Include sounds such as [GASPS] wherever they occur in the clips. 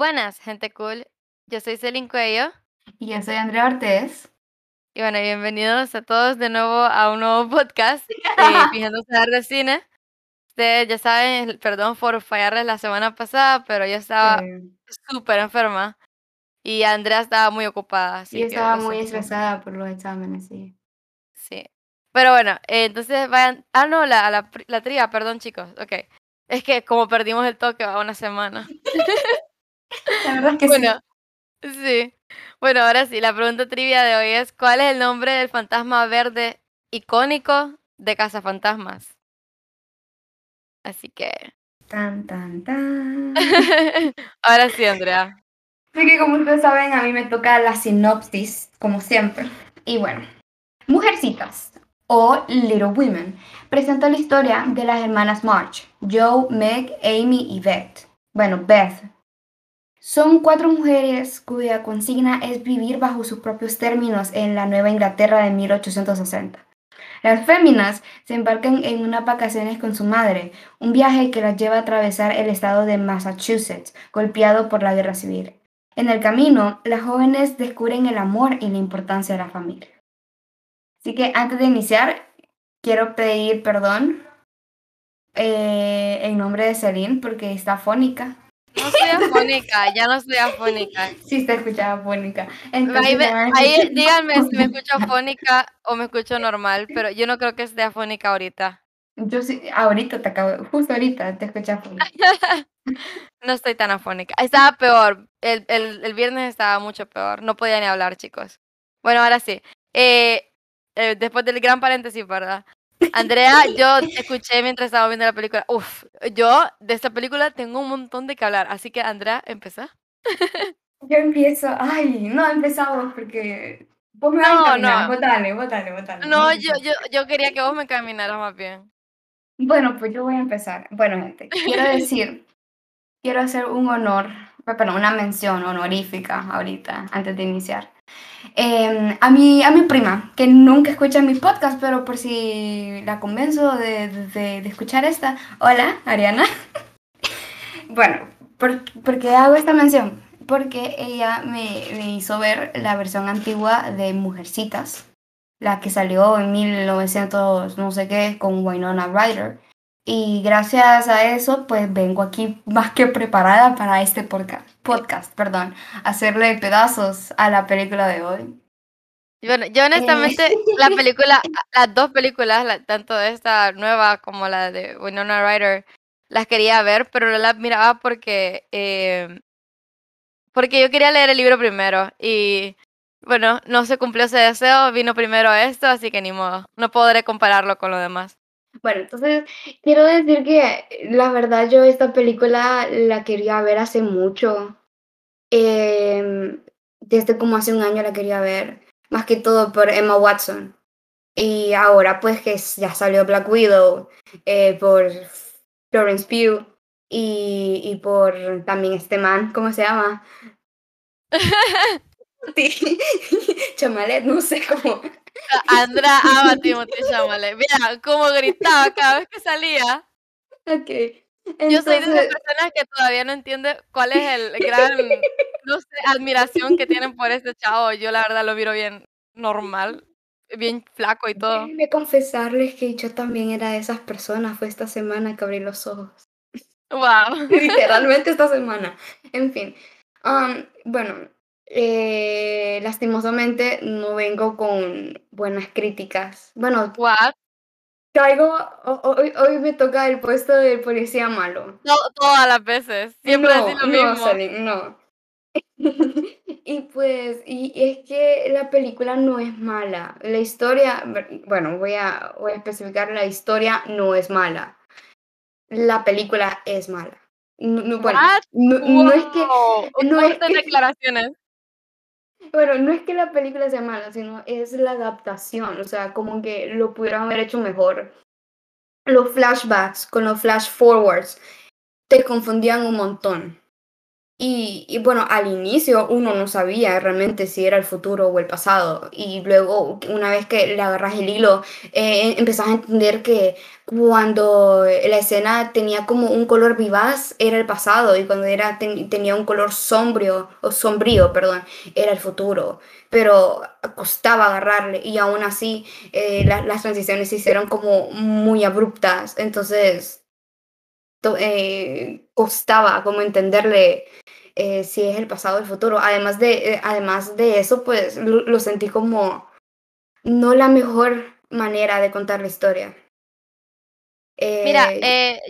Buenas, gente cool. Yo soy Celine Cuello. Y yo soy Andrea Ortiz. Y bueno, bienvenidos a todos de nuevo a un nuevo podcast, eh, [LAUGHS] Fijando de Cine. Ustedes ya saben, perdón por fallarles la semana pasada, pero yo estaba súper enferma y Andrea estaba muy ocupada. Así yo estaba muy estresada por los exámenes, sí. Sí. Pero bueno, eh, entonces vayan. Ah, no, la, la, la tría, perdón, chicos. Ok. Es que como perdimos el toque va una semana. [LAUGHS] La verdad es que bueno, sí. Bueno, ahora sí, la pregunta trivia de hoy es: ¿Cuál es el nombre del fantasma verde icónico de Casa Fantasmas? Así que. Tan, tan, tan. [LAUGHS] ahora sí, Andrea. Así que, como ustedes saben, a mí me toca la sinopsis, como siempre. Y bueno, Mujercitas o Little Women presenta la historia de las hermanas March, Joe, Meg, Amy y Beth. Bueno, Beth, son cuatro mujeres cuya consigna es vivir bajo sus propios términos en la Nueva Inglaterra de 1860. Las féminas se embarcan en unas vacaciones con su madre, un viaje que las lleva a atravesar el estado de Massachusetts, golpeado por la guerra civil. En el camino, las jóvenes descubren el amor y la importancia de la familia. Así que antes de iniciar, quiero pedir perdón eh, en nombre de Celine porque está fónica. No soy afónica, ya no soy afónica. Sí, está escuchando afónica. ahí, [LAUGHS] díganme si me escucho afónica o me escucho normal, pero yo no creo que esté afónica ahorita. Yo sí, ahorita te acabo, justo ahorita te escuché afónica. [LAUGHS] no estoy tan afónica. Estaba peor, el, el, el, viernes estaba mucho peor, no podía ni hablar, chicos. Bueno, ahora sí. Eh, eh, después del gran paréntesis, ¿verdad? Andrea, yo escuché mientras estaba viendo la película. Uf, yo de esta película tengo un montón de que hablar. Así que, Andrea, ¿empezá? [LAUGHS] Yo empiezo. Ay, no empezamos porque. Vos me no. No. Botale, botale, botale. No, yo, yo, yo quería que vos me caminaras más bien. Bueno, pues yo voy a empezar. Bueno, gente, quiero [LAUGHS] decir, quiero hacer un honor, perdón, una mención honorífica ahorita, antes de iniciar. Em, a, mi, a mi prima, que nunca escucha mi podcast, pero por si la convenzo de, de, escuchar esta. Hola, Ariana. [LAUGHS] bueno, ¿por, ¿por, qué hago esta mención? Porque ella me, me hizo ver la versión antigua de Mujercitas, la que salió en 1900, no sé qué, con Winona Ryder. Y gracias a eso, pues vengo aquí más que preparada para este podcast, podcast perdón, hacerle pedazos a la película de hoy. Bueno, yo honestamente, eh. la [LAUGHS] película, las dos películas, tanto esta nueva como la de Winona Ryder, las quería ver, pero no las miraba porque, eh, porque yo quería leer el libro primero. Y bueno, no se cumplió ese deseo, vino primero esto, así que ni modo, no podré compararlo con lo demás. Bueno, entonces quiero decir que la verdad yo esta película la quería ver hace mucho. Em, desde como hace un año la quería ver, más que todo por Emma Watson. Y ahora pues que ya salió Black Widow, eh, por Florence Pugh y, y por también este man, ¿cómo se llama? [LAUGHS] [LAUGHS] Chamalet, no sé cómo. [LAUGHS] Andra ama Timothy Chalamet. Mira cómo gritaba cada vez que salía. Ok. Yo soy de esas personas que todavía no entiende cuál es el gran, no sé, admiración que tienen por este chavo. Yo la verdad lo miro bien normal, bien flaco y todo. Déjenme confesarles que yo también era de esas personas. Fue esta semana que abrí los ojos. Wow. [LAUGHS] Literalmente esta semana. En fin. Um, bueno, eh, lastimosamente no vengo con buenas críticas. Bueno, What? Caigo, hoy, hoy me toca el puesto del policía malo. No, todas las veces, siempre no, lo mismo. no. [LAUGHS] y pues, y es que la película no es mala. La historia, bueno, voy a, voy a especificar, la historia no es mala. La película es mala. No, bueno, no, es que... No es que, declaraciones. Bueno, no es que la película sea mala, sino es la adaptación, o sea, como que lo pudieron haber hecho mejor. Los flashbacks con los flash forwards te confundían un montón. Y, bueno, al inicio uno no sabía realmente si era el futuro o el pasado. Y luego, una vez que le agarras el hilo, eh, empezás a entender que cuando la escena tenía como un color vivaz, era el pasado. Y cuando era, tenía un color sombrío, o sombrío, perdón, era el futuro. Pero costaba agarrarle. Y aún así, eh, las transiciones se hicieron como muy abruptas. Entonces, eh, costaba como entenderle eh, si es el pasado o el futuro. Además de, eh, además de eso, pues lo, sentí como no la mejor manera de contar la historia. Mira,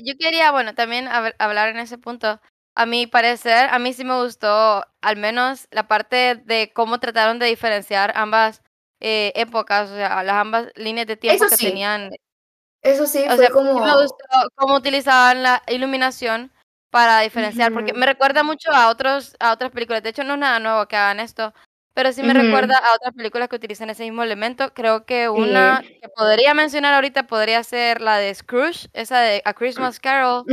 yo quería, bueno, también hablar en ese punto. A mi parecer, a mí sí me gustó al menos la parte de cómo trataron de diferenciar ambas épocas, o sea, las ambas líneas de tiempo que tenían eso sí, fue como... me gustó cómo utilizaban la iluminación para diferenciar, porque me recuerda mucho a, otros, a otras películas. De hecho, no es nada nuevo que hagan esto, pero sí me recuerda a otras películas que utilizan ese mismo elemento. Creo que una que podría mencionar ahorita podría ser la de Scrooge, esa de A Christmas Carol.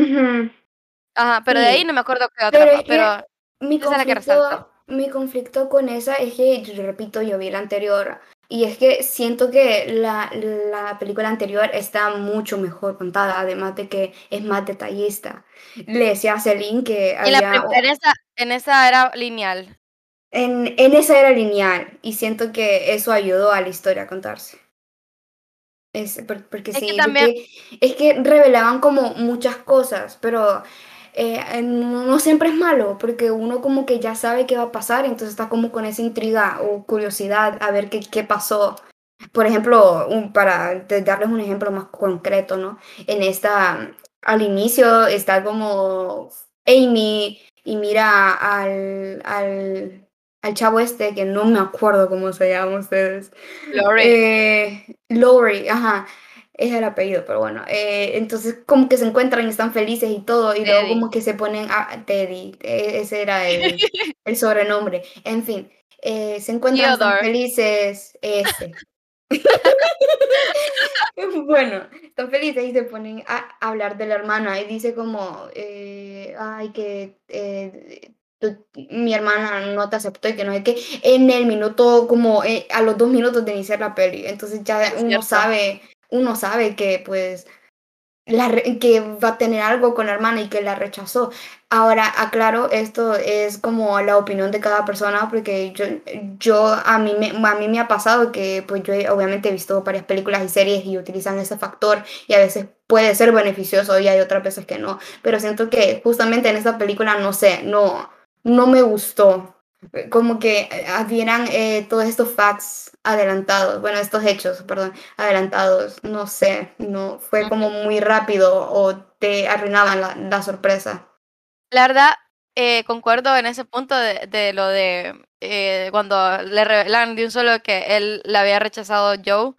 Ajá, pero de ahí no me acuerdo qué otra, pero, mi conflicto, mi conflicto con esa es que, repito, yo vi la anterior y es que siento que la, la, película anterior está mucho mejor contada, además de que es más detallista. Le decía a Celine que había... en, esa, en esa era lineal. En, en esa era lineal, y siento que eso ayudó a la historia a contarse. Es, porque sí, también... es que revelaban como muchas cosas, pero eh, no, siempre es malo, porque uno como que ya sabe qué va a pasar, entonces está como con esa intriga o curiosidad a ver qué, qué pasó. Por ejemplo, para darles un ejemplo más concreto, ¿no? En esta, al inicio está como Amy y mira al, al, al chavo este, que no me acuerdo cómo se llama ustedes. Lori. Eh, Lori, ajá es el apellido, pero bueno, eh, entonces como que se encuentran y están felices y todo, y luego como que se ponen a Teddy, e, ese era el, [LAUGHS] el sobrenombre, en fin, eh, se encuentran están felices, este. [LAUGHS] bueno, están felices y se ponen a hablar de la hermana y dice como, eh, ay, que mi hermana no te aceptó y que no sé qué, en el minuto, como a los dos minutos de iniciar la peli, entonces ya uno sabe uno sabe que pues la, que va a tener algo con la hermana y que la rechazó. Ahora, aclaro, esto es como la opinión de cada persona, porque yo, yo a, mí me, a mí me ha pasado que pues yo obviamente he visto varias películas y series y utilizan ese factor y a veces puede ser beneficioso y hay otras veces que no, pero siento que justamente en esta película, no sé, no, no me gustó como que advieran eh, todos estos facts adelantados, bueno, estos hechos, perdón, adelantados, no sé, no fue como muy rápido o te arruinaban la, sorpresa. La verdad, eh, concuerdo en ese punto de, lo de eh, cuando le revelan de un solo que él le había rechazado Joe,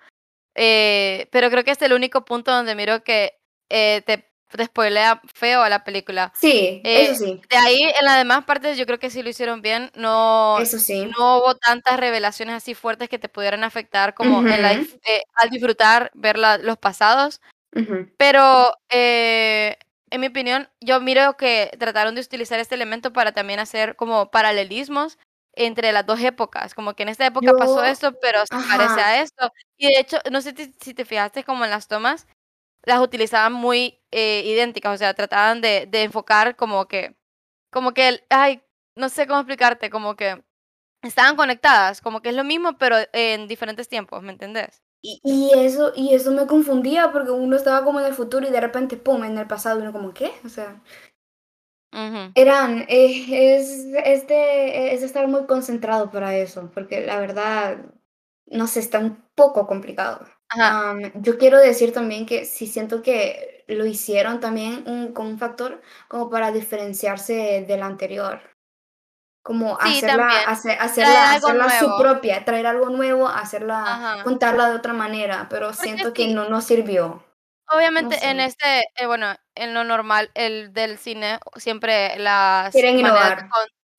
pero creo que es el único punto donde miro que te te spoilea feo a la película. Sí, eso eh, sí. De ahí, en las demás partes, yo creo que sí lo hicieron bien. No, eso sí. no hubo tantas revelaciones así fuertes que te pudieran afectar como en la, eh, al disfrutar ver los pasados. Pero, eh, en mi opinión, yo miro que trataron de utilizar este elemento para también hacer como paralelismos entre las dos épocas, como que en esta época pasó esto, pero se parece a esto. Y de hecho, no sé si te fijaste como en las tomas, las utilizaban muy eh, idénticas, o sea, trataban de, de, enfocar como que, como que, ay, no sé cómo explicarte, como que estaban conectadas, como que es lo mismo, pero en diferentes tiempos, ¿me entendés? Y, y, eso, y eso me confundía porque uno estaba como en el futuro y de repente, ¡pum!, en el pasado, uno como, ¿qué? O sea, eran, eh, es, este, es estar muy concentrado para eso, porque la verdad, no sé, está un poco complicado yo quiero decir también que sí siento que lo hicieron también un, con un factor como para diferenciarse del anterior. Como hacerla, hacerla, hacerla su propia, traer algo nuevo, hacerla, contarla de otra manera, pero siento que no nos sirvió. Obviamente en este, eh, bueno, en lo normal, el del cine, siempre las Quieren innovar.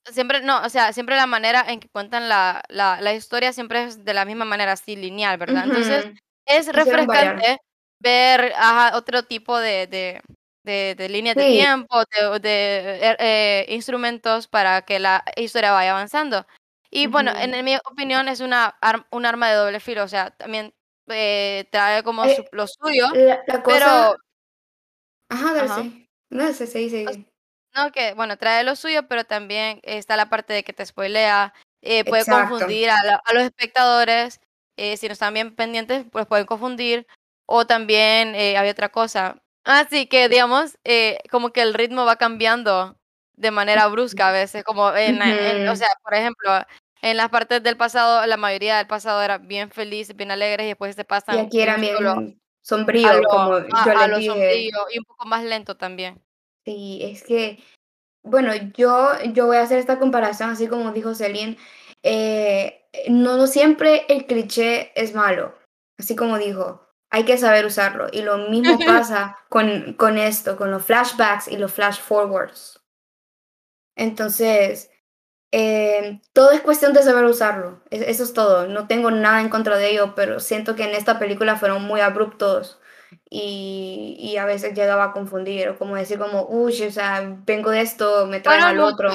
Siempre, no, o sea, siempre la manera en que cuentan la, la, la historia siempre es de la misma manera, así lineal, ¿verdad? Entonces, es refrescante ver otro tipo de, de, de, de líneas de tiempo, de, de er, eh, instrumentos para que la historia vaya avanzando. Y bueno, en mi opinión es una un arma de doble filo, o sea, también eh, trae como Eh, lo suyo, La, la cosa. pero... Ajá, Ajá. sí. No sé, sí, sí. No, que bueno, trae lo suyo, pero también está la parte de que te spoilea, eh, puede Exacto. confundir a, la- a los espectadores, eh, si no están bien pendientes, pues pueden confundir, o también eh, había otra cosa. Así que, digamos, eh, como que el ritmo va cambiando de manera brusca a veces, como en, en- o sea, por ejemplo, en las partes del pasado, la mayoría del pasado era bien feliz, bien alegres, y después se Y pasan aquí era bien sombrío, lo, como a, yo a lo dije. sombrío y un poco más lento también. Sí, es que, bueno, yo, yo voy a hacer esta comparación, así como dijo Celine. eh, no, siempre el cliché es malo, así como dijo, hay que saber usarlo. Y lo mismo pasa con, con esto, con los flashbacks y los flash forwards. Entonces, eh, todo es cuestión de saber usarlo. Es- Eso es todo. No tengo nada en contra de ello, pero siento que en esta película fueron muy abruptos y, y a veces llegaba a confundir, o como decir como, uy, o sea, vengo de esto, me Fueron al otro.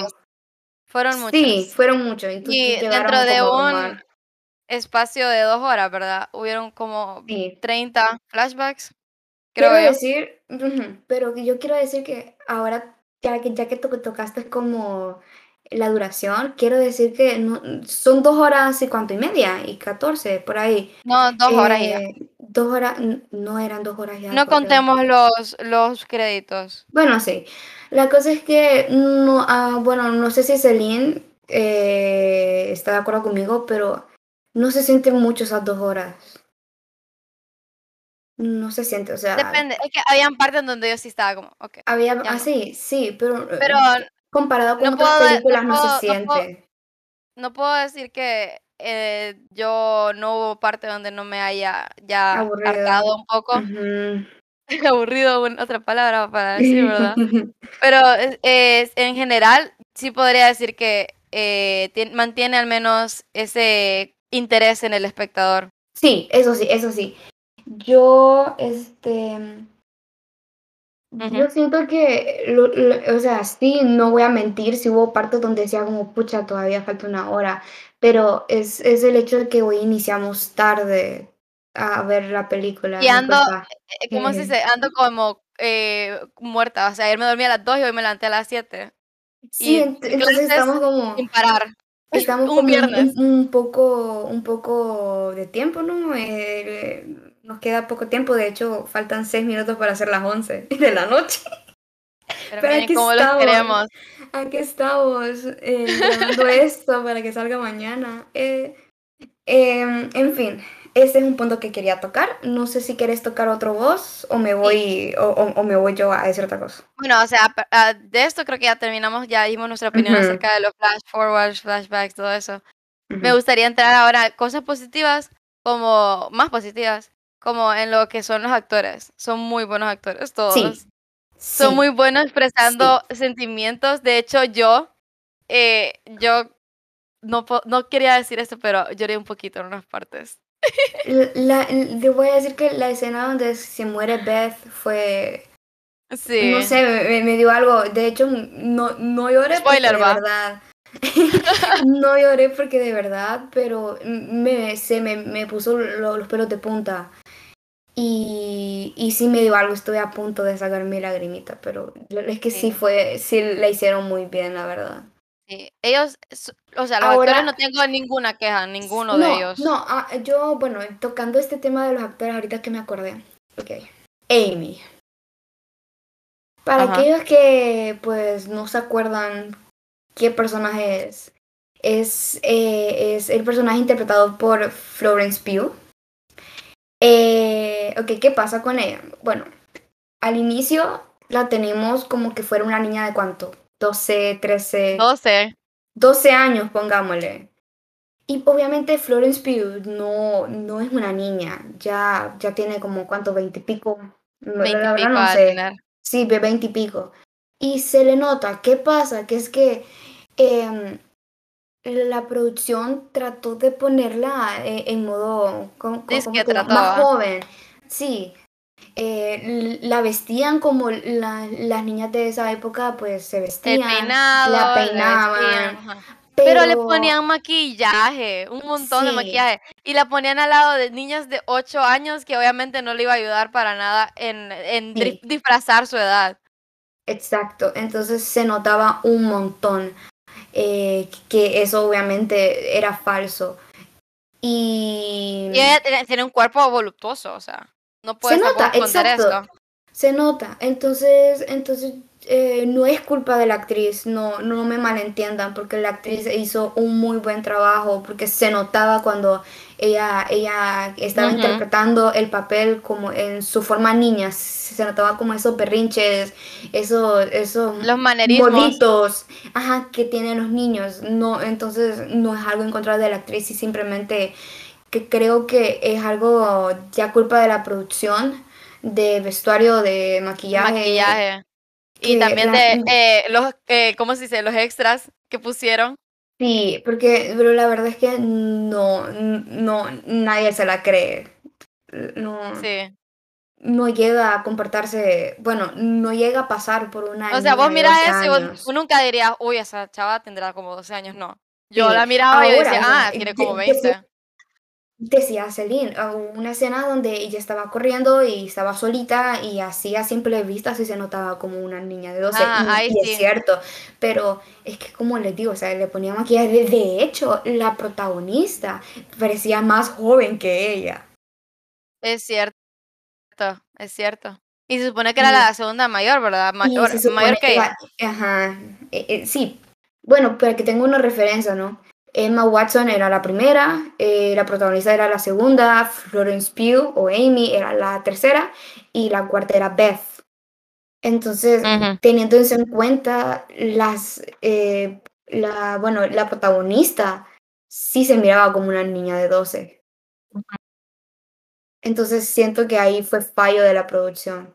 Fueron Sí, muchos. fueron muchos, Y dentro de un espacio de dos horas, ¿verdad? Hubieron como Sí. 30 flashbacks, Quiero yo. decir, pero yo quiero decir que ahora, ya que, ya que to- tocaste como la duración, quiero decir que no, son dos horas y cuánto y media, y 14, por ahí. No, dos horas y ya. Dos horas, no eran dos horas ya. No contemos los, los créditos. Bueno, sí. La cosa es que, no, ah, bueno, no sé si Celine eh, está de acuerdo conmigo, pero no se sienten mucho esas dos horas. No se siente, o sea, Depende, es que habían partes en donde yo sí estaba como, ok. había, ah, sí, sí, pero, eh, Pero comparado con no otras puedo de- no películas no, se no puedo- siente. no puedo decir que eh, yo no hubo parte donde no me haya ya Aburrido. hartado un poco. [LAUGHS] Aburrido, bueno, otra palabra para [LAUGHS] decir, ¿verdad? Pero en general sí podría decir que eh, tien- mantiene al menos ese interés en el espectador. Sí, eso sí, eso sí. Yo, este, yo siento que, lo- lo- o sea, sí, no voy a mentir, si hubo partes donde decía como, pucha, todavía falta una hora, pero es, es el hecho de que hoy iniciamos tarde a ver la película. Y ando, eh, ¿cómo se Ujú. dice? Ando como eh, muerta. O sea, ayer me dormí a las 2 y hoy me levanté a las 7. Sí, Y entonces estamos como, sin parar. [LAUGHS] estamos Un como un, viernes. un- un poco, un poco de tiempo, ¿no? Eh, nos queda poco tiempo, de hecho, faltan seis minutos para hacer las 11 de la noche. Pero Pero miren aquí cómo los estamos. queremos. Aquí estamos eh, grabando [LAUGHS] esto para que salga mañana. Eh, em, en fin, ese es un punto que quería tocar. No sé si quieres tocar otro voz o me voy, o, o- o me voy yo a decir otra cosa. Bueno, o sea, ah, de esto creo que ya terminamos, ya dimos nuestra opinión Ujú. acerca de los flash forwards, flashbacks, todo eso. Me Ujú. gustaría entrar ahora a cosas positivas, como más positivas, como en lo que son los actores. Son muy buenos actores todos. Son Sí. muy buenos expresando sentimientos. De hecho, yo, eh, yo no, no quería decir esto, pero lloré un poquito en unas partes. La, le voy a decir que la escena donde se muere Beth fue, Sí. no sé, me, me dio algo. De hecho, no, no lloré Spoiler, porque de verdad. [LAUGHS] no lloré porque de verdad, pero me, se me, me puso lo- los pelos de punta. Y, y sí me dio algo, estuve a punto de sacar mi lagrimita, pero es que sí Sí. fue, sí la hicieron muy bien, la verdad. Sí. Ellos, o sea, los Ahora- actores no tengo ninguna queja, ninguno no, de ellos. No, ah, yo, bueno, tocando este tema de los actores, ahorita que me acordé. Ok. Amy. Para Ajá. aquellos que, pues, no se acuerdan qué personaje es, es, eh, es el personaje interpretado por Florence Pugh. Eh, ok, ¿qué pasa con ella? Bueno, al inicio la tenemos como que fuera una niña de cuánto? 12, 13. 12. 12 años, pongámosle. Y obviamente Florence Pugh no, no es una niña, ya, ya tiene como cuánto, 20 y pico. No, la 20 y verdad pico no sé. Sí, de 20 y pico. Y se le nota, ¿qué pasa? Que es que em, la producción trató de ponerla eh, en modo como, como que más joven. Sí. eh, la vestían como la, las niñas de esa época, pues se vestían, peinado, la la peinaban. vestían. Pero, le ponían maquillaje, un montón de maquillaje. Y la ponían al lado de niñas de 8 años que obviamente no le iba a ayudar para nada en, en dri- Sí. disfrazar su edad. Exacto, entonces se notaba un montón eh, que eso obviamente era falso. Y Y ella tiene- un cuerpo voluptuoso, o sea, no puedes se nota, exacto. esto. Se nota, entonces, entonces eh, no es culpa de la actriz, no, no me malentiendan, porque la actriz hizo un muy buen trabajo, porque se notaba cuando ella, ella estaba interpretando el papel como en su forma niña, se notaba como esos berrinches, esos, esos Los manerismos. bolitos, ajá, que tienen los niños, no, entonces no es algo en contra de la actriz, y simplemente que creo que es algo ya culpa de la producción, de vestuario, de maquillaje. Y también la- de eh, los, eh, ¿cómo se dice? Los extras que pusieron. Sí, porque pero la verdad es que no, no, nadie se la cree. No, Sí. no llega a comportarse, bueno, no llega a pasar por una O sea, vos mirás 12 eso y vos, nunca dirías, uy, esa chava tendrá como 12 años. No. Yo Sí, la miraba y yo decía, ah, tiene como de- 20. Decía Celine, una escena donde ella estaba corriendo y estaba solita y así a simple vista sí se notaba como una niña de 12 Ah, y, ahí y es cierto, pero es que como les digo, o sea, le ponía maquillaje, de, de hecho, la protagonista parecía más joven que ella. Es cierto. Es cierto. Y se supone que era la segunda mayor, ¿verdad? Mayor, mayor que ella- ella. Ajá, eh, eh, sí. Bueno, para que tenga una referencia, ¿no? Emma Watson era la primera, eh, la protagonista era la segunda, Florence Pugh o Amy era la tercera y la cuarta era Beth. Entonces, Ujú. teniendo eso en cuenta, las, eh, la, bueno, la protagonista sí se miraba como una niña de 12. Entonces siento que ahí fue fallo de la producción.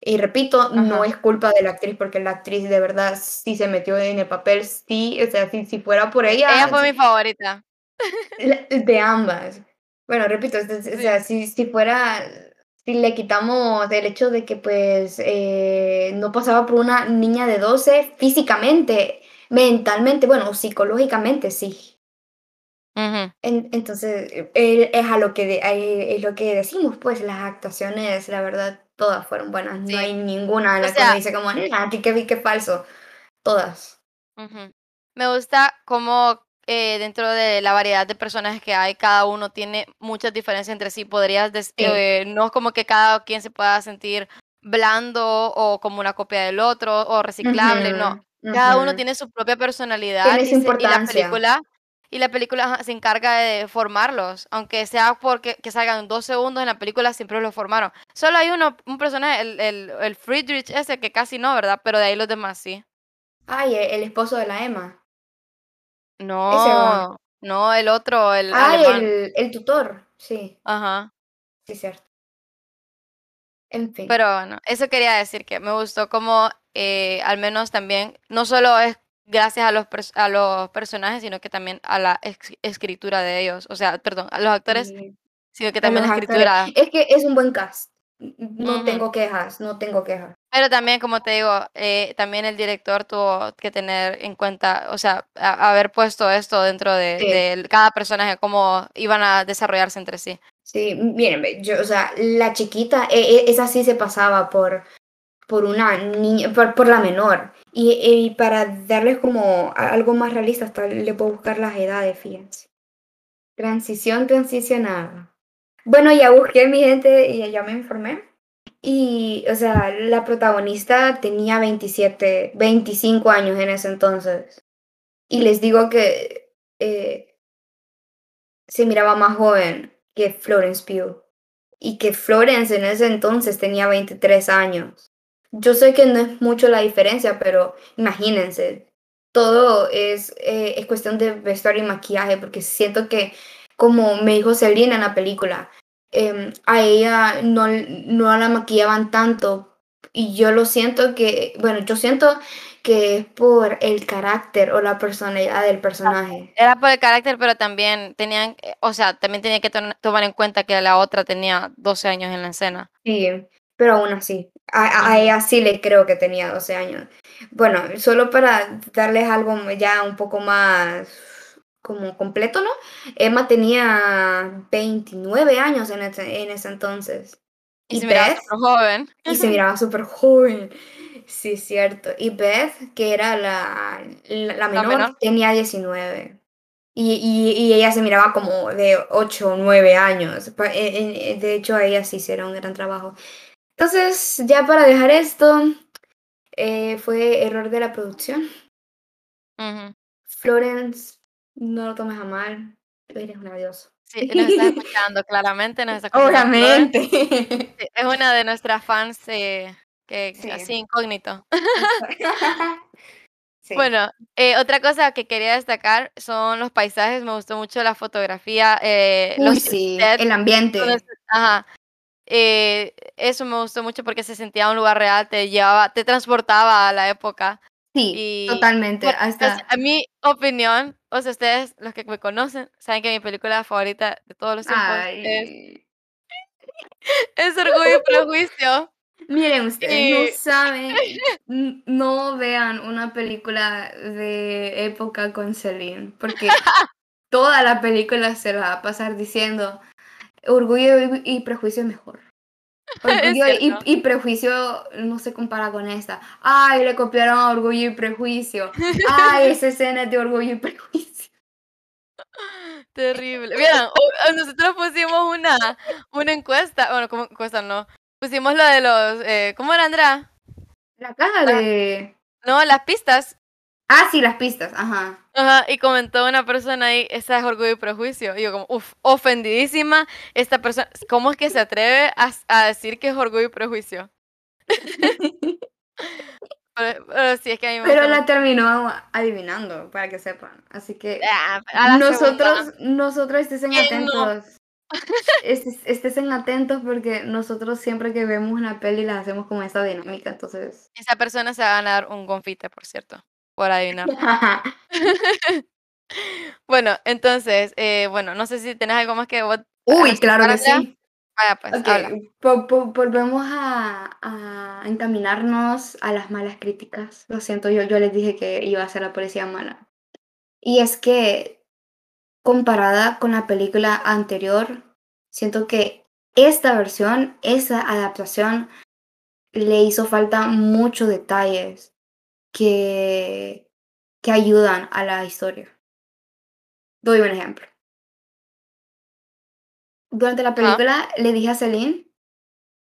Y repito, no Ajá. es culpa de la actriz, porque la actriz de verdad sí se metió en el papel, sí, o sea, si, si fuera por ella, Ella fue mi favorita. de ambas. Bueno, repito, o sea, si, si fuera, si le quitamos el hecho de que pues eh, no pasaba por una niña de 12 físicamente, mentalmente, bueno, psicológicamente, sí. En- entonces, eh, es a lo que de- es lo que decimos, pues las actuaciones, la verdad, todas fueron buenas. Sí. No hay ninguna en O la que uno sea- dice como, "Ah, aquí que vi que falso. Todas. Ujú. Me gusta cómo eh, dentro de la variedad de personajes que hay, cada uno tiene muchas diferencias entre sí. Podrías decir, Sí. no es como que cada quien se pueda sentir blando o como una copia del otro o reciclable, no. Ujú, Cada uno ujú. tiene su propia personalidad y, se- y la película y la película se encarga de formarlos, aunque sea porque que salgan dos segundos en la película siempre los formaron. Solo hay uno, un personaje, el, el, el Friedrich ese que casi no, ¿verdad? Pero de ahí los demás sí. Ay, el, el esposo de la Emma. No, no, el otro, el alemán. el, el tutor. Sí, Ajá. sí, cierto. En fin. Pero bueno, eso quería decir que me gustó como eh, al menos también, no solo es gracias a los, a los personajes, sino que también a la escritura de ellos. O sea, perdón, a los actores, Sí. sino que A también la los actores. escritura. Es que es un buen cast. No Ujú. tengo quejas, no tengo quejas. Pero también, como te digo, eh, también el director tuvo que tener en cuenta, o sea, a- haber puesto esto dentro de, Sí. de cada personaje, cómo iban a desarrollarse entre sí. Sí, miren, yo, o sea, la chiquita, e- e- esa sí se pasaba por, por una niña, por, por la menor. Y, y para darles como algo más realista, hasta le puedo buscar las edades, fíjense. Transición transicionada. Bueno, ya busqué mi gente y ya me informé. Y, o sea, la protagonista tenía 27, 25 años en ese entonces. Y les digo que eh, se miraba más joven que Florence Pugh. Y que Florence en ese entonces tenía 23 años. Yo sé que no es mucho la diferencia, pero imagínense, todo es, eh, es cuestión de vestuario y maquillaje, porque siento que, como me dijo Selena en la película, em, a ella no, no la maquillaban tanto. Y yo lo siento que, bueno, yo siento que es por el carácter o la personalidad del personaje. Era por el carácter, pero también tenían, eh, o sea, también tenía que tomar en cuenta que la otra tenía 12 años en la escena. Sí, pero aún así, a, a ella sí le creo que tenía 12 años. Bueno, solo para darles algo ya un poco más como completo, ¿no? Emma tenía 29 años en ese, en ese entonces. Y, se miraba Beth, súper joven. y se miraba súper joven. Sí, cierto. Y Beth, que era la, la, la menor, menor. tenía 19. Y, y, y ella se miraba como de 8 o 9 años. Pa- eh, eh, De hecho, a ella sí hicieron un gran trabajo. Entonces, ya para dejar esto, eh, fue error de la producción. Florence, no lo tomes a mal, eres una diosa. Sí, nos está escuchando, claramente nos está escuchando. Obviamente. Sí, es una de nuestras fans eh, que Sí. así incógnito. [LAUGHS] Sí. Bueno, eh, otra cosa que quería destacar son los paisajes. Me gustó mucho la fotografía, eh, Uy, los sí, sets el ambiente. se- ajá. Eh, eso me gustó mucho porque se sentía un lugar real, te llevaba, te transportaba a la época. Sí, Y totalmente. bueno, Hasta pues, a mi opinión, o sea, ustedes, los que me conocen, saben que mi película favorita de todos los tiempos es, Ay. [LAUGHS] es Orgullo y Prejuicio. Miren, ustedes no saben, [LAUGHS] no vean una película de época con Celine, porque [LAUGHS] toda la película se la va a pasar diciendo Orgullo y, y Prejuicio es mejor. [LAUGHS] Orgullo y, Prejuicio no se compara con esta. Ay, le copiaron a Orgullo y Prejuicio. Ay, [LAUGHS] esa escena es de Orgullo y Prejuicio. [LAUGHS] Terrible. O nosotros pusimos una, una encuesta, bueno, como encuesta no, pusimos lo de los, eh, ¿cómo era, Andrea? La caja de... No, las pistas. Ah, sí, las pistas, ajá. Ajá, y comentó una persona ahí, esa es orgullo y prejuicio. Y yo como, uff, ofendidísima esta persona. ¿Cómo es que se atreve a, a decir que es orgullo y prejuicio? [LAUGHS] Pero, pero sí, es que a mí me Pero gusta la terminó adivinando, para que sepan. Así que Ah, nosotros, segunda. nosotros estén ¿Quién no? atentos. [LAUGHS] Estés- Estén atentos porque nosotros siempre que vemos una peli la hacemos con esta dinámica, entonces. Esa persona se va a ganar un confite, por cierto, por adivinar. [LAUGHS] Bueno, entonces, eh, bueno, no sé si tenés algo más que vos Uy, resaltar, claro que sí. Vaya, pues, po- po- volvemos a, a encaminarnos a las malas críticas. Lo siento, yo, yo les dije que iba a ser la policía mala. Y es que, comparada con la película anterior, siento que esta versión, esa adaptación, le hizo falta muchos detalles que, que ayudan a la historia. Doy un ejemplo. Durante la película le dije a Celine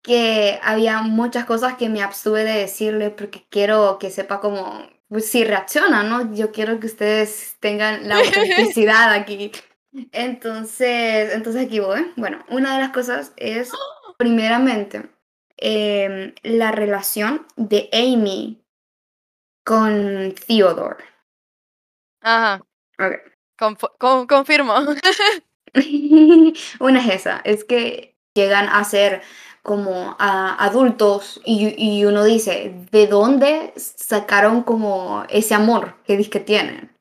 que había muchas cosas que me abstuve de decirle porque quiero que sepa cómo, pues si reacciona, ¿no? Yo quiero que ustedes tengan la [LAUGHS] autenticidad aquí. Entonces, entonces aquí voy. Bueno, una de las cosas es, [GASPS] primeramente, em, la relación de Amy con Theodore. Ajá, Ok. confo- con- confirmo. [LAUGHS] [LAUGHS] Una es esa, es que llegan a ser como a- adultos y, y uno dice, ¿de dónde sacaron como ese amor que dice que tienen?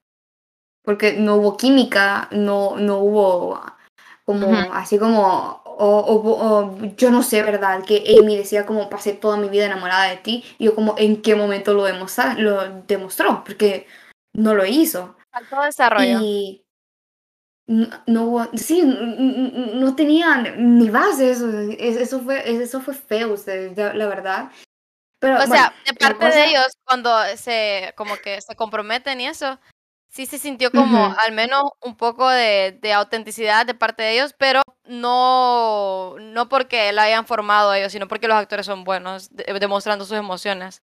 Porque no hubo química, no, no hubo como así como, o, o- yo no sé, ¿verdad? Que Amy decía como pasé toda mi vida enamorada de ti y yo como en qué momento lo, demostra- lo demostró, porque no lo hizo. Faltó desarrollo. Y no, no sí, no tenían ni base eso, es- eso fue, eso fue feo, ustedes, la verdad. Pero O bueno, sea, de parte de cosa- ellos, cuando se, como que se comprometen y eso, sí se sintió como Ujú. al menos un poco de, de autenticidad de parte de ellos, pero no, no porque la hayan formado ellos, sino porque los actores son buenos, de- demostrando sus emociones.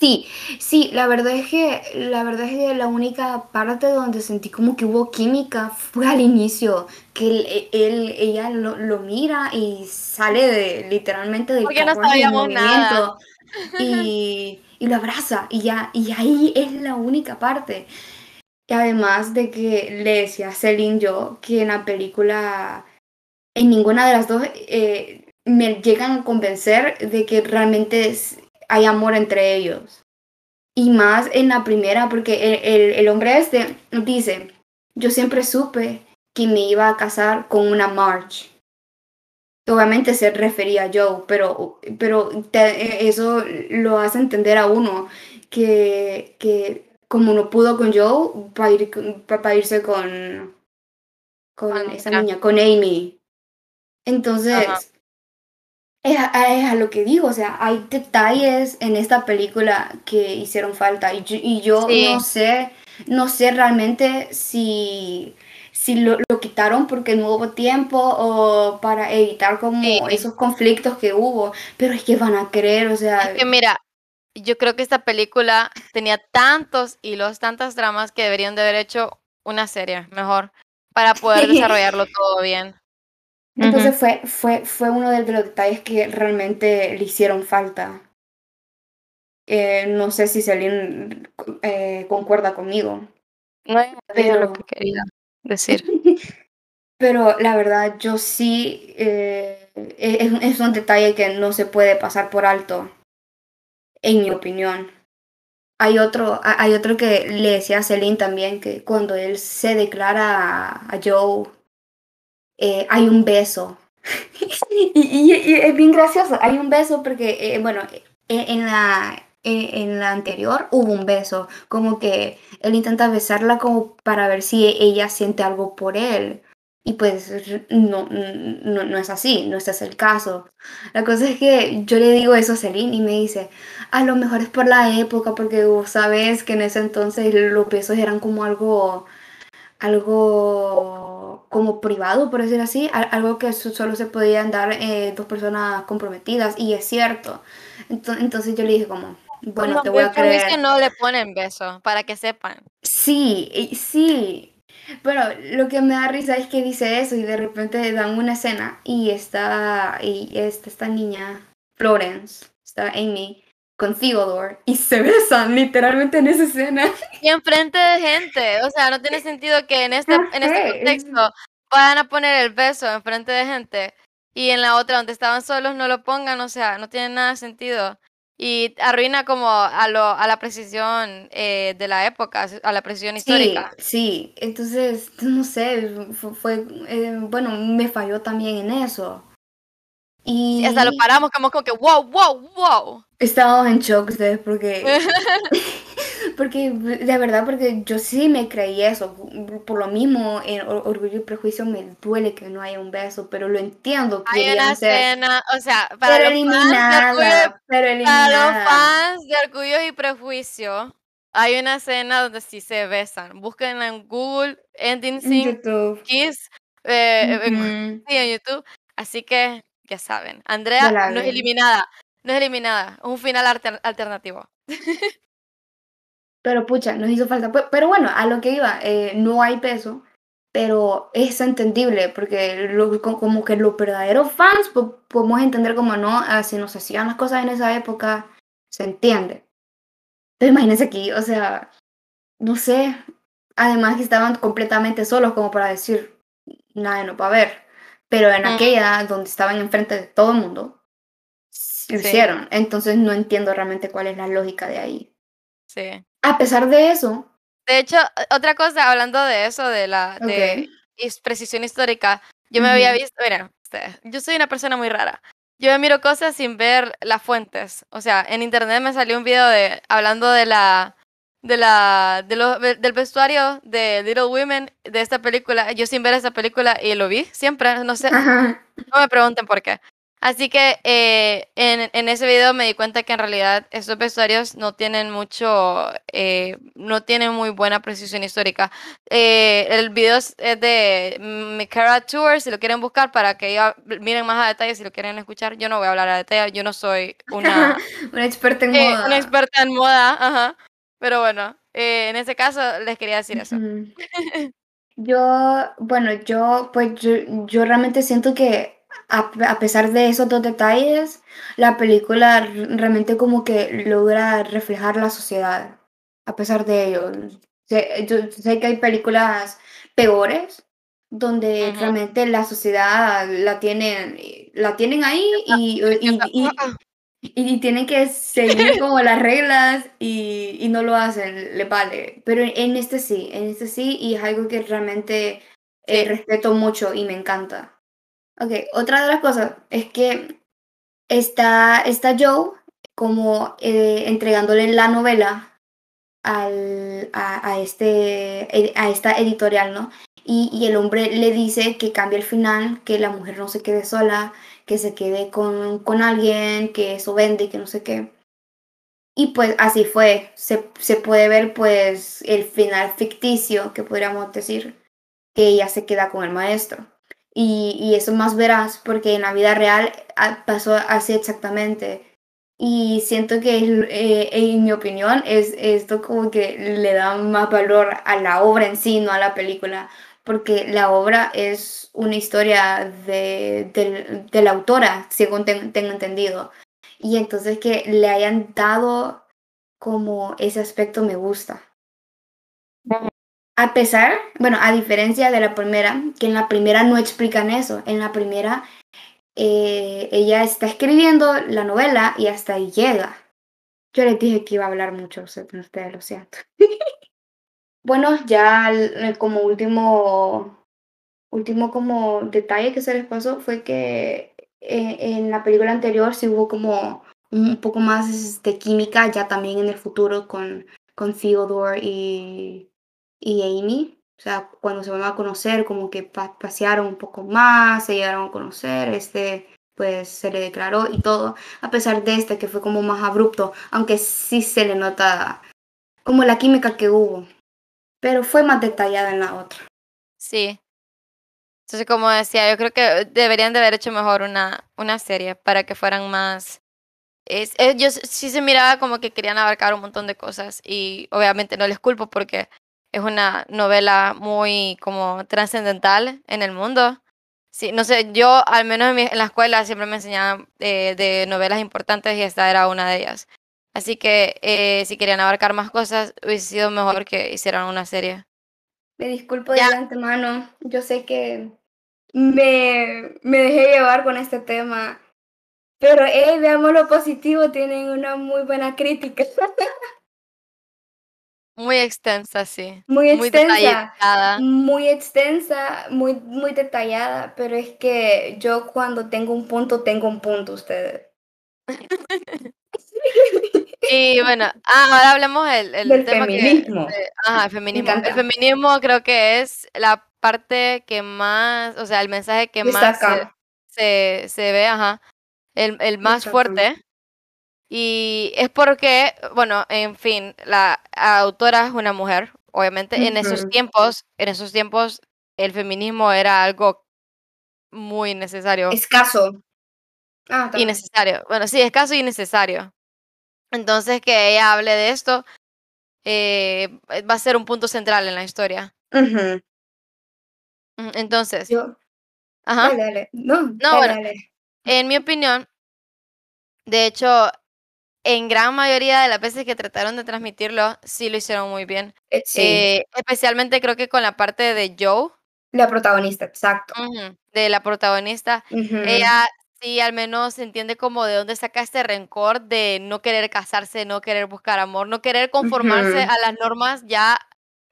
Sí, sí, la verdad es que la verdad es que la única parte donde sentí como que hubo química fue al inicio, que él, e, él- ella lo, lo mira y sale de literalmente del Porque no sabíamos nada. y, y lo abraza y ya, y ahí es la única parte. Y además de que le decía Celine yo que en la película en ninguna de las dos eh, me llegan a convencer de que realmente hay amor entre ellos. Y más en la primera, porque el, el- hombre este dice, yo siempre supe que me iba a casar con una March. Obviamente se refería a Joe, pero, pero eso lo hace entender a uno que, que como no pudo con Joe, va a, ir, irse con, con esa niña, con Amy. Entonces, Ajá. es a, es a lo que digo, o sea, hay detalles en esta película que hicieron falta y yo, y yo Sí. no sé, no sé realmente si, si lo, lo quitaron porque no hubo tiempo o para evitar como Sí. esos conflictos que hubo, pero es que van a querer, o sea, Es que mira, yo creo que esta película tenía tantos hilos, tantas dramas que deberían de haber hecho una serie mejor para poder desarrollarlo todo bien. entonces fue, fue, fue uno de los detalles que realmente le hicieron falta. Eh, no sé si Celine eh, concuerda conmigo. No he entendido lo Pero- que quería decir. [LAUGHS] Pero la verdad, yo sí, eh, es, es un detalle que no se puede pasar por alto, en mi opinión. Hay otro, ha- hay otro que le decía a Celine también, que cuando él se declara a, Joe, eh, hay un beso. [LAUGHS] y, es bien gracioso, hay un beso porque, eh, bueno, en, en la, en la anterior hubo un beso, como que él intenta besarla como para ver si ella siente algo por él. Y pues no, no, no es así, no este es el caso. La cosa es que yo le digo eso a Celine y me dice, a lo mejor es por la época, porque vos sabes que en ese entonces los besos eran como algo, algo como privado, por decir así, al- algo que so- solo se podían dar eh, dos personas comprometidas, y es cierto. Ento- Entonces yo le dije como, bueno, No, te voy a es que creer. no le ponen beso, para que sepan. Sí, sí. Pero lo que me da risa es que dice eso y de repente dan una escena y está, y está esta niña, Florence, está Amy, con Theodore y se besan literalmente en esa escena. [LAUGHS] Y enfrente de gente, o sea, no tiene sentido que en este, en este contexto vayan a poner el beso enfrente de gente y en la otra donde estaban solos no lo pongan, o sea, no tiene nada de sentido. Y arruina como a, lo, a la precisión eh, de la época, a la precisión Sí, histórica. sí, entonces, no sé, fue, fue, eh, bueno, me falló también en eso. Y Y hasta lo paramos como, como que, wow, wow, wow. estábamos en shock ustedes porque [LAUGHS] Porque de verdad, porque yo sí me creí eso. Por lo mismo, en Or- Orgullo y Prejuicio me duele que no haya un beso, pero lo entiendo. Hay Querían una escena, o sea, para pero los fans de Orgullo y eliminada, pero Para los eliminada. fans de Orgullo y Prejuicio, hay una escena donde sí se besan. Búsquenla en Google, Ending En Scene. Kiss, eh, en, Ujú. sí, en YouTube. Así que ya saben, Andrea no es eliminada, no es eliminada, es un final alter- alternativo. [LAUGHS] Pero pucha, nos hizo falta. Pe- Pero bueno, a lo que iba, eh, no hay peso, pero es entendible, porque lo- co- como que los verdaderos fans po- podemos entender como no, ah, si nos hacían las cosas en esa época, se entiende. Pero imagínense aquí, o sea, no sé, además que estaban completamente solos como para decir, nadie nos va a ver. Pero en Mm. aquella donde estaban enfrente de todo el mundo, lo Sí. hicieron. Entonces no entiendo realmente cuál es la lógica de ahí. Sí. A pesar de eso, De hecho, otra cosa, hablando de eso, de la de precisión histórica, yo me había visto, mira, ustedes, yo soy una persona muy rara. Yo me miro cosas sin ver las fuentes. O sea, en internet me salió un video de hablando de la de la de lo- del vestuario de Little Women de esta película. Yo sin ver esa película y lo vi siempre, no sé, Ajá. no me pregunten por qué. Así que eh, en, en ese video me di cuenta que en realidad estos vestuarios no tienen mucho, eh, no tienen muy buena precisión histórica. Eh, el video es de Micara Tour, si lo quieren buscar para que ellos miren más a detalle, si lo quieren escuchar. Yo no voy a hablar a detalle, yo no soy una, [LAUGHS] Una experta en eh, moda. una experta en moda, ajá. Pero bueno, en ese caso les quería decir eso. [LAUGHS] Yo, bueno, yo, pues yo, yo realmente siento que a, a pesar de esos dos detalles, la película realmente como que logra reflejar la sociedad, a pesar de ello. Sé, yo sé que hay películas peores donde realmente la sociedad la tienen, la tienen ahí y, y, y- y tienen que seguir [LAUGHS] como las reglas y, y no lo hacen, le vale. Pero en este sí, en este sí, y es algo que realmente eh, respeto mucho y me encanta. Ok, otra de las cosas es que está, está Joe como eh, entregándole la novela al, a, este, a esta editorial, ¿no? Y, y, el hombre le dice que cambie el final, que la mujer no se quede sola, que se quede con, con alguien, que eso vende, que no sé qué. Y pues así fue, se, se puede ver pues el final ficticio, que podríamos decir, que ella se queda con el maestro. Y, eso más verás porque en la vida real ah, pasó así exactamente. Y siento que, eh, en mi opinión, es esto como que le da más valor a la obra en sí, no a la película, porque la obra es una historia de, de, de la autora, según tengo, tengo entendido. Y entonces que le hayan dado como ese aspecto me gusta. A pesar, bueno, a diferencia de la primera, que en la primera no explican eso, en la primera eh, ella está escribiendo la novela y hasta ahí llega. Yo les dije que iba a hablar mucho, ustedes lo siento. [LAUGHS] bueno, ya como último, último como detalle que se les pasó fue que eh, en la película anterior sí hubo como un poco más de química ya también en el futuro con, con Theodore y, y Amy. O sea, cuando se van a conocer, como que pa pasearon un poco más, se llegaron a conocer, este, pues se le declaró y todo, a pesar de este que fue como más abrupto, aunque sí se le nota como la química que hubo, pero fue más detallada en la otra. Sí. Entonces, como decía, yo creo que deberían de haber hecho mejor una, una serie para que fueran más es, ellos sí se miraba como que querían abarcar un montón de cosas y obviamente no les culpo porque es una novela muy como trascendental en el mundo. Sí, no sé, yo al menos en, mi, en la escuela siempre me enseñaban eh, de novelas importantes y esta era una de ellas. Así que eh, si querían abarcar más cosas, hubiese sido mejor que hicieran una serie. Me disculpo ya. de antemano, yo sé que me, me dejé llevar con este tema pero, hey, veamos lo positivo, tienen una muy buena crítica. [LAUGHS] Muy extensa, sí. Muy extensa. Muy, extensa, muy, muy detallada, pero es que yo cuando tengo un punto, tengo un punto, ustedes. [LAUGHS] y bueno, ah, ahora hablemos el, el del tema feminismo. Que, ajá, el feminismo. El feminismo creo que es la parte que más, o sea, el mensaje que más se, se, se ve, ajá, el, el más fuerte. Y es porque, bueno, en fin, la autora es una mujer, obviamente. En esos tiempos, en esos tiempos, el feminismo era algo muy necesario. Escaso. Ah, innecesario. Bueno, sí, escaso y necesario. Entonces, que ella hable de esto eh, va a ser un punto central en la historia. Entonces. Yo. Ajá. Dale, dale. No, no dale, bueno, en mi opinión, de hecho, en gran mayoría de las veces que trataron de transmitirlo, sí lo hicieron muy bien. Eh, sí. Eh, especialmente creo que con la parte de Joe. La protagonista, exacto. De la protagonista. Ella sí al menos entiende como de dónde saca este rencor de no querer casarse, no querer buscar amor, no querer conformarse a las normas ya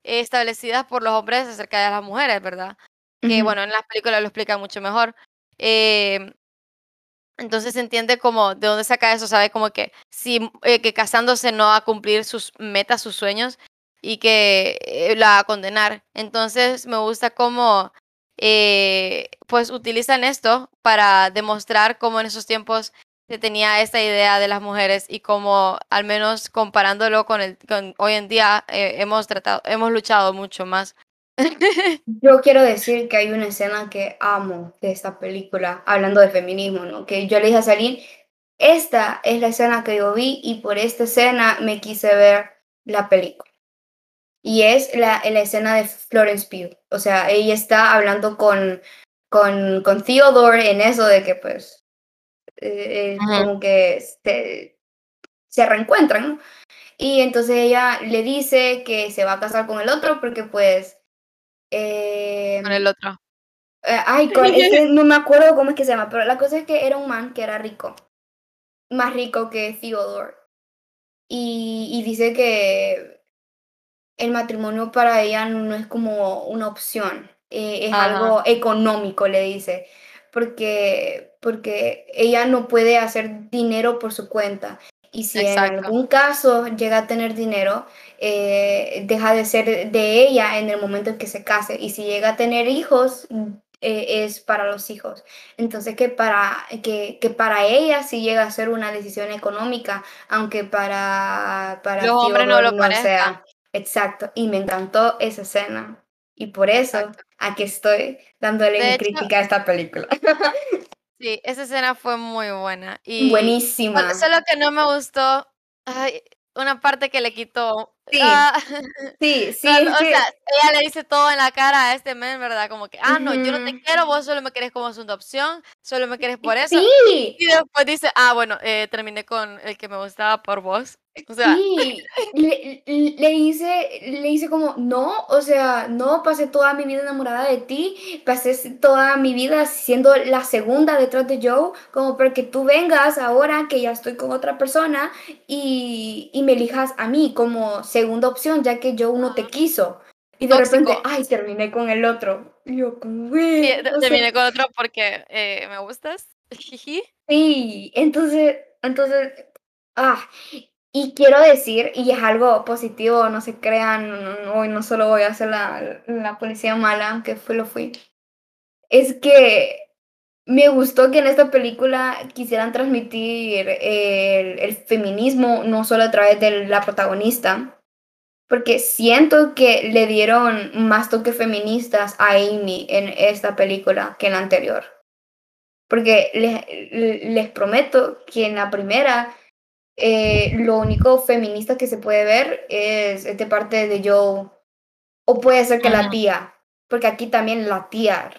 establecidas por los hombres acerca de las mujeres, ¿verdad? Que bueno, en las películas lo explican mucho mejor. Em, entonces entiende como de dónde saca eso, sabe como que si eh, que casándose no va a cumplir sus metas, sus sueños y que eh, la va a condenar. Entonces me gusta cómo eh, pues utilizan esto para demostrar cómo en esos tiempos se tenía esta idea de las mujeres y cómo al menos comparándolo con el con hoy en día eh, hemos tratado hemos luchado mucho más. [LAUGHS] Yo quiero decir que hay una escena que amo de esta película, hablando de feminismo, ¿no? Que yo le dije a Saline, esta es la escena que yo vi y por esta escena me quise ver la película. Y es la, la escena de Florence Pugh. O sea, ella está hablando con, con, con Theodore en eso de que pues eh, eh, como que se, se reencuentran, ¿no? Y entonces ella le dice que se va a casar con el otro porque pues... eh, Con el otro. eh, ay, con- es que no me acuerdo cómo es que se llama, pero la cosa es que era un man que era rico. Más rico que Theodore. Y, y dice que el matrimonio para ella no es como una opción. eh, es Ajá. algo económico, le dice. porque, porque ella no puede hacer dinero por su cuenta. Y si en algún caso llega a tener dinero, eh, deja de ser de ella en el momento en que se case. Y si llega a tener hijos, eh, es para los hijos. Entonces que para, que, que, para ella sí llega a ser una decisión económica, aunque para, para los hombres no lo sea. Exacto. Y me encantó esa escena. Y por eso aquí estoy dándole mi crítica a esta película. [LAUGHS] Sí, esa escena fue muy buena. Y Buenísima. Solo que no me gustó, una parte que le quitó. Sí, ah, sí, [LAUGHS] sí. o sea, ella le dice todo en la cara a este men, ¿verdad? Como que, ah, no, yo no te quiero, vos solo me querés como segunda opción, solo me querés por eso. Sí. Y después dice, ah, bueno, eh, terminé con el que me gustaba por vos. O sea, Sí, le, le hice, le hice como, no, o sea, no, pasé toda mi vida enamorada de ti, pasé toda mi vida siendo la segunda detrás de Joe, como para que tú vengas ahora que ya estoy con otra persona y, y me elijas a mí como segunda opción, ya que Joe no te quiso. Y de repente, ay, terminé con el otro. Y yo, güey. terminé con otro porque eh, me gustas. [LAUGHS] Sí, entonces, entonces, ah, y quiero decir, y es algo positivo, no se crean, hoy no solo voy a ser la, la policía mala, que fue lo fui, es que me gustó que en esta película quisieran transmitir el, el, feminismo no solo a través de la protagonista, porque siento que le dieron más toques feministas a Amy en esta película que en la anterior. Porque les, les prometo que en la primera eh, lo único feminista que se puede ver es, de parte de Joe, o puede ser que la tía, porque aquí también la tía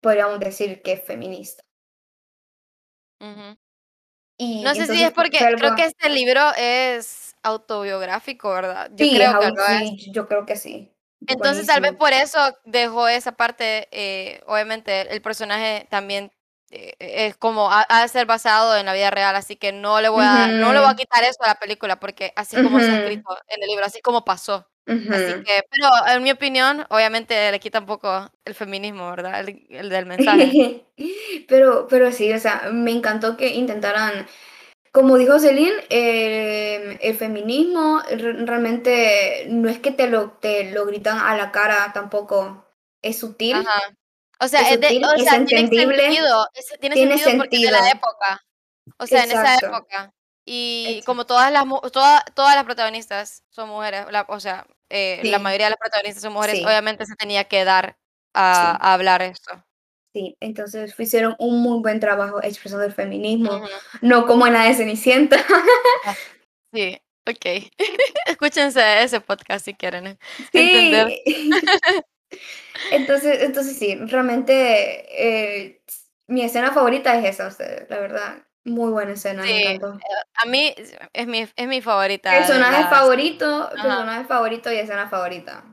podríamos decir que es feminista. y no sé si es porque creo que este libro es autobiográfico, ¿verdad? Yo creo que sí, yo creo que sí. Entonces tal vez por eso dejó esa parte, eh, obviamente el personaje también es como ha, de ser basado en la vida real, así que no le voy a, no le voy a quitar eso a la película, porque así como se ha escrito en el libro, así como pasó. Así que, pero en mi opinión, obviamente le quita un poco el feminismo, ¿verdad? El, del mensaje. [LAUGHS] pero, pero sí, o sea, me encantó que intentaran, como dijo Celine, em, el feminismo realmente no es que te lo, te lo gritan a la cara tampoco, es sutil. O sea, es, de, o sea tiene sentido, tiene, sentido, porque de la época. O sea, en esa época. Y como todas las todas, todas las protagonistas son mujeres, o sea, eh, la mayoría de las protagonistas son mujeres, obviamente se tenía que dar a, hablar esto. Sí, entonces hicieron un muy buen trabajo expresando el feminismo, no como en la de Cenicienta. Ah, sí, ok. [LAUGHS] Escúchense ese podcast si quieren sí. entender. [LAUGHS] Entonces, entonces sí, realmente eh, mi escena favorita es esa, la verdad. Muy buena escena, me encantó. Eh, a mí es mi, es mi favorita. Personaje favorito, personaje favorito y escena favorita.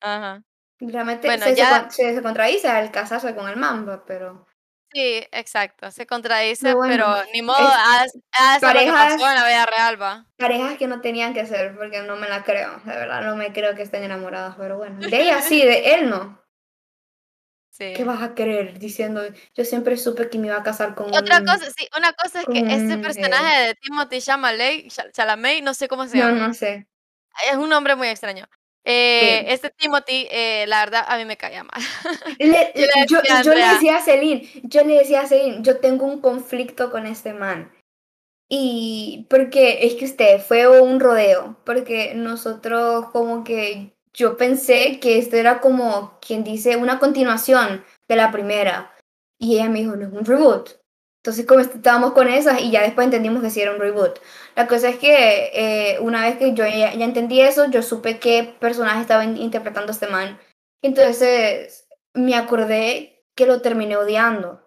Ajá. Realmente se, ya... se, se, contradice al casarse con el mamba, pero... Sí, exacto, se contradice, pero, ni modo, haz, haz parejas, lo que pasó en la vida real, va. Parejas que no tenían que ser, porque no me la creo, de verdad, no me creo que estén enamoradas, pero bueno, de ella sí, de él no. Sí. ¿Qué vas a querer diciendo? Yo siempre supe que me iba a casar con Otra cosa, sí, una cosa es que este personaje de Timothy Chalamet, Chalamet, no sé cómo se llama. No, no sé. Es un nombre muy extraño. Eh, este Timothy, eh, la verdad, a mí me caía mal. [LAUGHS] yo, le decía a Celine, yo le decía a Celine, yo tengo un conflicto con este man. Y porque es que usted fue un rodeo, porque nosotros como que yo pensé que esto era como quien dice una continuación de la primera. Y ella me dijo, no es un reboot. Entonces como estábamos con esas y ya después entendimos que sí era un reboot. La cosa es que eh, una vez que yo ya, entendí eso, yo supe qué personaje estaba interpretando este man. Entonces me acordé que lo terminé odiando.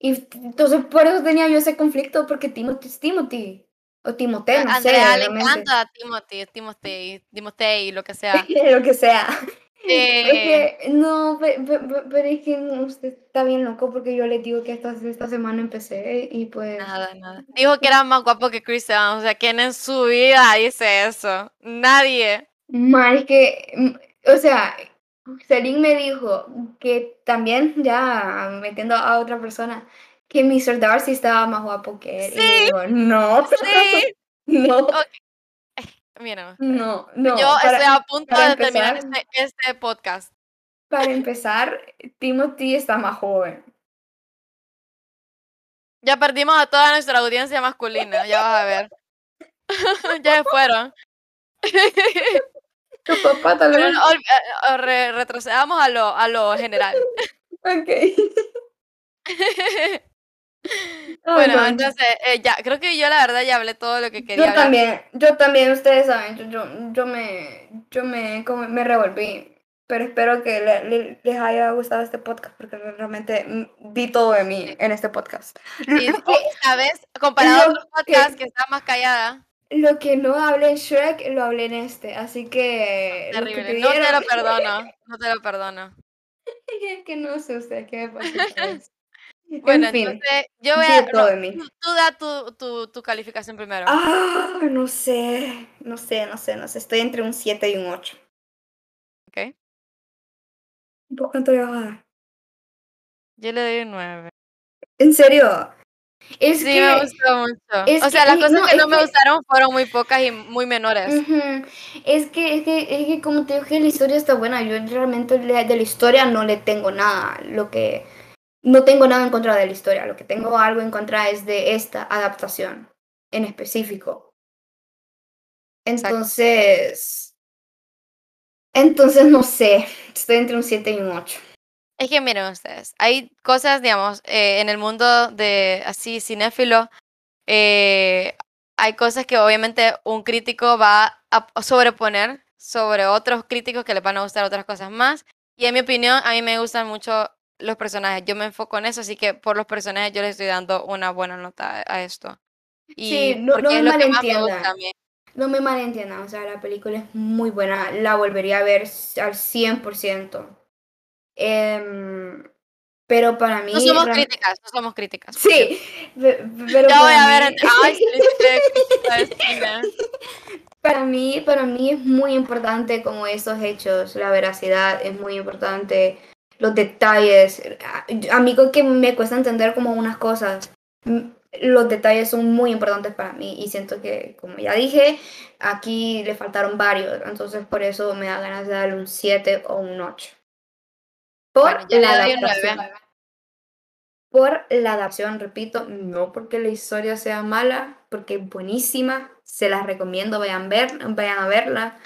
Y entonces por eso tenía yo ese conflicto, porque Timothy es Timothy. O Timoteo, no Andrea le encanta Timothy, Timothy, Timothy, lo que sea. [LAUGHS] lo que sea. Es que, no, pero, es que usted está bien loco porque yo le digo que esta, esta semana empecé y pues... Nada, nada. Dijo que era más guapo que Chris Evans, o sea, ¿quién en su vida dice eso? Nadie. Mal, es que, mm, o sea, Celine me dijo que también, ya metiendo a otra persona, que Mr. Darcy estaba más guapo que él. Y Sí, digo, no, sí. [LAUGHS] no. Mira, no, no. yo para- estoy a punto de terminar este, este podcast. Para empezar, Timothy está más joven. Ya perdimos a toda nuestra audiencia masculina, ya vas a ver. [LAUGHS] ya se fueron. Tu papá tal vez. eh, eh, re- retrocedamos a lo, a lo general. [LAUGHS] Ok. [LAUGHS] [LAUGHS] bueno, no. entonces, eh, ya, creo que yo la verdad ya hablé todo lo que quería Yo hablar. también, yo también, ustedes saben, yo, yo, yo me, yo me, como me revolví, pero espero que le- le- les haya gustado este podcast porque realmente mm, di todo de mí en este podcast. Que, [LAUGHS] ¿Sabes? Comparado otros podcasts que- que está más callada. lo que no hablé en Shrek, lo hablé en este, así que... que Terrible. No te lo perdono. No te lo perdono. [LAUGHS] Que no sé usted qué me pasa con. Bueno, en fin, entonces, yo voy a. todo no, de mí. tú, da tu, tu, tu calificación primero. Ah, no sé, no sé, no sé, no sé, estoy entre un 7 y un 8. Ok. ¿Por cuánto le vas a dar? Yo le doy un 9. ¿En serio? Es Sí, que... me gustó mucho. es o sea, que- las y- cosas no, que no me que- gustaron fueron muy pocas y muy menores. Ujú. Es que, es que, es que como te que la historia está buena, yo realmente de la historia no le tengo nada, lo que no tengo nada en contra de la historia, lo que tengo algo en contra es de esta adaptación en específico. Entonces, entonces no sé, estoy entre un 7 y un 8. Es que miren ustedes, hay cosas, digamos, eh, en el mundo de así cinéfilo, eh, hay cosas que obviamente un crítico va a sobreponer sobre otros críticos que les van a gustar otras cosas más. Y en mi opinión, a mí me gustan mucho los personajes. Yo me enfoco en eso, así que por los personajes yo le estoy dando una buena nota a- esto. Y Sí, no- no me malentiendan. mí. No me malentiendan, o sea, la película es muy buena, la volvería a ver al 100%. Em, pero para mí... No somos real- críticas, no somos críticas. Sí, pe- pero Ya voy para a ver. mí- Ay. [LAUGHS] Para mí, para mí es muy importante como esos hechos, la veracidad es muy importante, los detalles. A, mí que me cuesta entender como unas cosas. mm, Los detalles son muy importantes para mí y siento que, como ya dije, aquí le faltaron varios, entonces por eso me da ganas de darle un 7 o un 8. Por Bueno, la adaptación. Por la adaptación, repito, no porque la historia sea mala, porque es buenísima, se las recomiendo, vayan, ver, vayan a verla.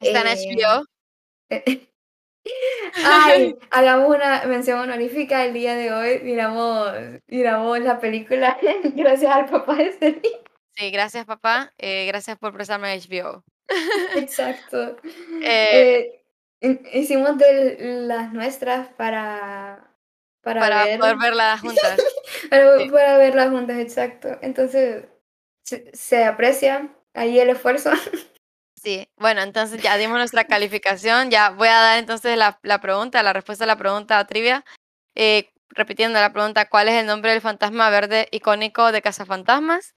Está en Eh, HBO. Ay, [LAUGHS] hagamos una mención honorífica el día de hoy. Miramos, miramos la película [LAUGHS] gracias al papá de Celine. Sí, gracias papá. Eh, gracias por prestarme HBO. Exacto. [LAUGHS] Eh, Eh, hi- hicimos de las nuestras para, para, para ver, poder verla juntas. para, sí. para verlas juntas, exacto. Entonces, se, se aprecia ahí el esfuerzo. Bueno, entonces ya dimos nuestra calificación. Ya voy a dar entonces la, la pregunta, la respuesta a la pregunta trivia. Eh, repitiendo la pregunta, ¿cuál es el nombre del fantasma verde icónico de Cazafantasmas?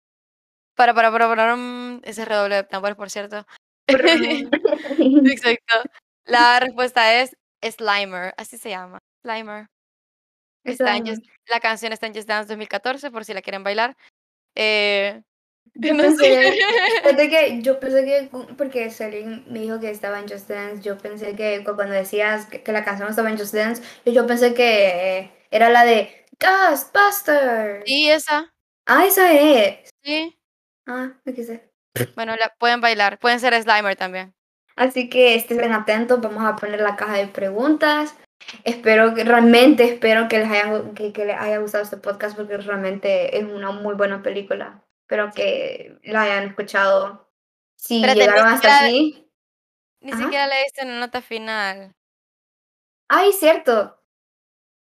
Para, para, para, para, mm, ese redoble de tambores, por cierto. [LAUGHS] Exacto. La respuesta es Slimer, así se llama, Slimer. Está en Slimer. Just- la canción está en Just Dance 2014, por si la quieren bailar. Eh, Yo no pensé, sé. que yo pensé que porque Celine me dijo que estaba en Just Dance, yo pensé que cu- cuando decías que, que la canción estaba en Just Dance, yo, yo pensé que eh, era la de Ghostbusters. Sí, esa, Ah, esa es. sí. Ah, no quise. Bueno, la pueden bailar. Pueden ser Slimer también. Así que estén atentos, vamos a poner la caja de preguntas. Espero que realmente espero que les haya, que, que les haya gustado este podcast porque realmente es una muy buena película. Espero que la hayan escuchado. Si ni llegaron hasta siquiera- aquí. Ni Ajá. siquiera leíste una nota final. Ay, cierto.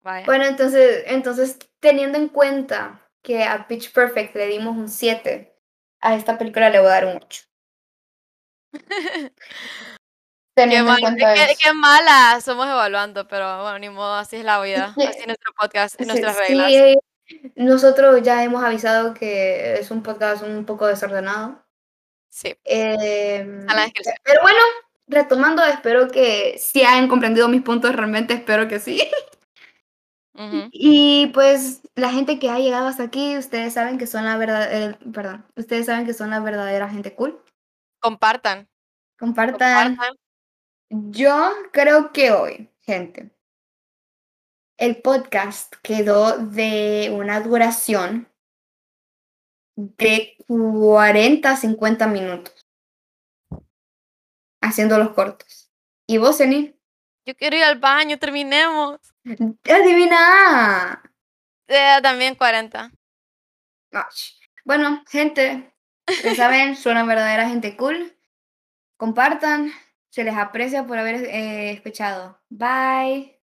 Vaya. Bueno, entonces, entonces teniendo en cuenta que a Pitch Perfect le dimos un 7, a esta película le voy a dar un 8. [LAUGHS] Qué, Teniendo en mal- cuenta qué- eso. qué mala somos evaluando, pero bueno, ni modo, así es la vida. Así es [LAUGHS] nuestro podcast, Sí, nuestras sí, reglas. eh, nosotros ya hemos avisado que es un podcast un poco desordenado. Sí. Eh, pero bueno, retomando, espero que sí hayan comprendido mis puntos, realmente espero que sí. Y pues la gente que ha llegado hasta aquí, ustedes saben que son la verdad, eh, perdón, ustedes saben que son la verdadera gente cool. Compartan, Compartan. compartan. Yo creo que hoy, gente, el podcast quedó de una duración de 40 a 50 minutos. Haciendo los cortos. ¿Y vos, Eni? Yo quiero ir al baño, terminemos. ¡Adivina! Eh, también 40. Ach. Bueno, gente, ya [LAUGHS] saben, son una verdadera gente cool. Compartan, se les aprecia por haber eh, escuchado. Bye.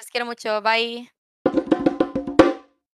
Les quiero mucho. Bye.